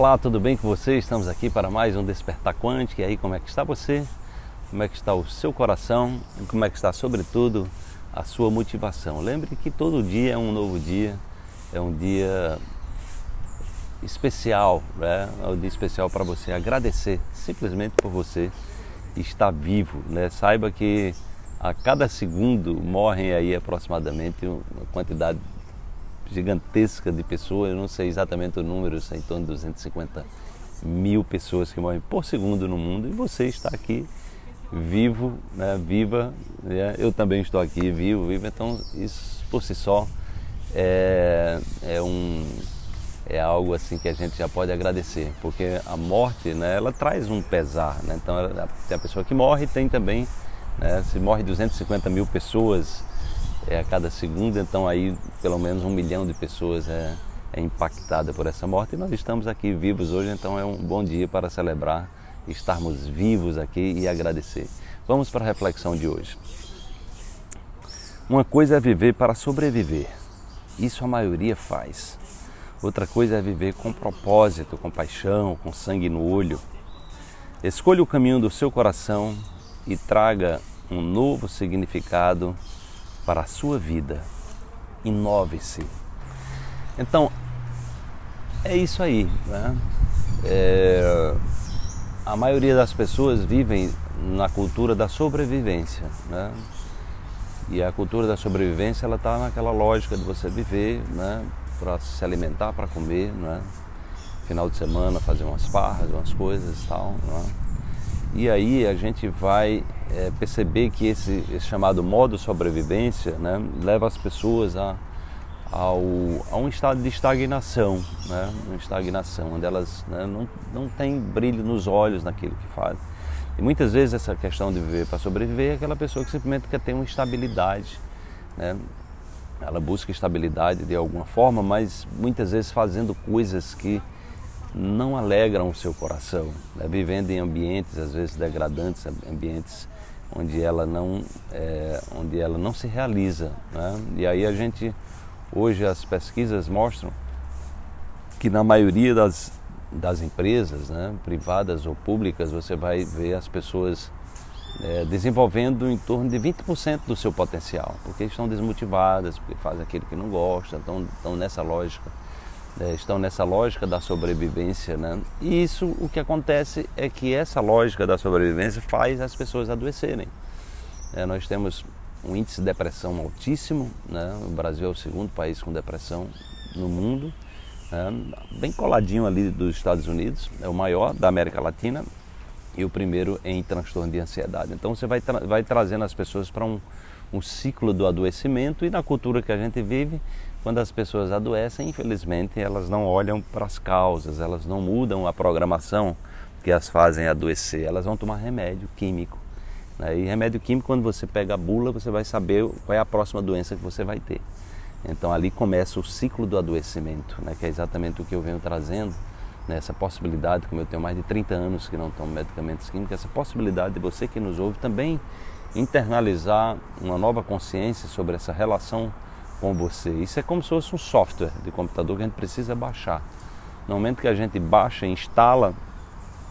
Olá, tudo bem com você? Estamos aqui para mais um Despertar Quântico. E aí, como é que está você? Como é que está o seu coração? E como é que está, sobretudo, a sua motivação? Lembre que todo dia é um novo dia, é um dia especial, né? É um dia especial para você agradecer simplesmente por você estar vivo, né? Saiba que a cada segundo morrem aí aproximadamente uma quantidade gigantesca de pessoas, eu não sei exatamente o número, é em torno de 250 mil pessoas que morrem por segundo no mundo e você está aqui vivo, né, viva, né, eu também estou aqui vivo, vivo, então isso por si só é, é, um, é algo assim que a gente já pode agradecer, porque a morte, né, ela traz um pesar, né, então ela, a pessoa que morre tem também, né, se morre 250 mil pessoas é, a cada segundo, então aí pelo menos um milhão de pessoas é, é impactada por essa morte e nós estamos aqui vivos hoje, então é um bom dia para celebrar estarmos vivos aqui e agradecer. Vamos para a reflexão de hoje. Uma coisa é viver para sobreviver, isso a maioria faz. Outra coisa é viver com propósito, com paixão, com sangue no olho. Escolha o caminho do seu coração e traga um novo significado para a sua vida. Inove-se. Então, é isso aí. Né? É, a maioria das pessoas vivem na cultura da sobrevivência. Né? E a cultura da sobrevivência ela está naquela lógica de você viver né? para se alimentar, para comer. Né? Final de semana fazer umas farras, umas coisas e tal. Né? E aí a gente vai é, perceber que esse, esse, chamado modo sobrevivência né, leva as pessoas a, ao, a um estado de estagnação, né, uma estagnação, onde elas né, não, não têm brilho nos olhos naquilo que fazem. E muitas vezes essa questão de viver para sobreviver é aquela pessoa que simplesmente quer ter uma estabilidade. Né? Ela busca estabilidade de alguma forma, mas muitas vezes fazendo coisas que não alegram o seu coração, né? vivendo em ambientes às vezes degradantes, ambientes onde ela não, é, onde ela não se realiza. Né? E aí a gente, hoje as pesquisas mostram que na maioria das, das empresas, né, privadas ou públicas, você vai ver as pessoas é, desenvolvendo em torno de 20% do seu potencial, porque estão desmotivadas, porque fazem aquilo que não gostam, estão, estão nessa lógica é, estão nessa lógica da sobrevivência, né? E isso, o que acontece é que essa lógica da sobrevivência faz as pessoas adoecerem. É, nós temos um índice de depressão altíssimo, né? O Brasil é o segundo país com depressão no mundo, né? bem coladinho ali dos Estados Unidos, é o maior da América Latina e o primeiro em transtorno de ansiedade. Então você vai, tra vai trazendo as pessoas para um, um ciclo do adoecimento e na cultura que a gente vive quando as pessoas adoecem, infelizmente, elas não olham para as causas, elas não mudam a programação que as fazem adoecer, elas vão tomar remédio químico. Né? E remédio químico, quando você pega a bula, você vai saber qual é a próxima doença que você vai ter. Então ali começa o ciclo do adoecimento, né? que é exatamente o que eu venho trazendo, né? essa possibilidade, como eu tenho mais de 30 anos que não tomo medicamentos químicos, essa possibilidade de você que nos ouve também internalizar uma nova consciência sobre essa relação com você. Isso é como se fosse um software de computador que a gente precisa baixar. No momento que a gente baixa e instala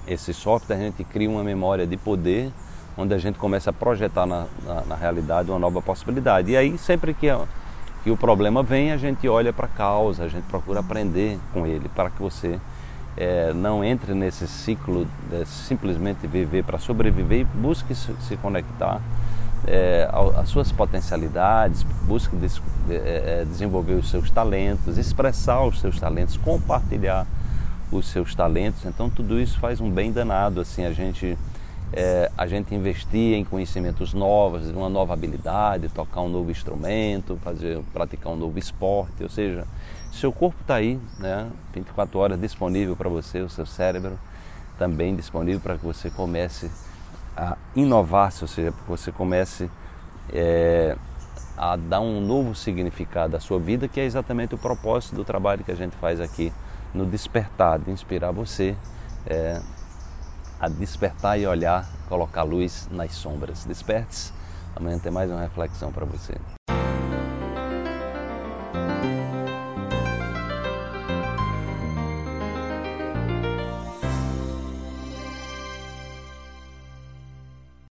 esse software, a gente cria uma memória de poder onde a gente começa a projetar na, na, na realidade uma nova possibilidade. E aí, sempre que, que o problema vem, a gente olha para a causa, a gente procura aprender com ele para que você é, não entre nesse ciclo de simplesmente viver para sobreviver e busque se, se conectar é, as suas potencialidades, busque des, é, é, desenvolver os seus talentos, expressar os seus talentos, compartilhar os seus talentos. Então tudo isso faz um bem danado assim a gente é, a gente investir em conhecimentos novos, uma nova habilidade, tocar um novo instrumento, fazer, praticar um novo esporte, ou seja, seu corpo está aí, né, 24 horas disponível para você, o seu cérebro também disponível para que você comece a inovar-se, ou seja, você comece é, a dar um novo significado à sua vida, que é exatamente o propósito do trabalho que a gente faz aqui no Despertar, de inspirar você é, a despertar e olhar, colocar luz nas sombras. Desperte-se, amanhã tem mais uma reflexão para você.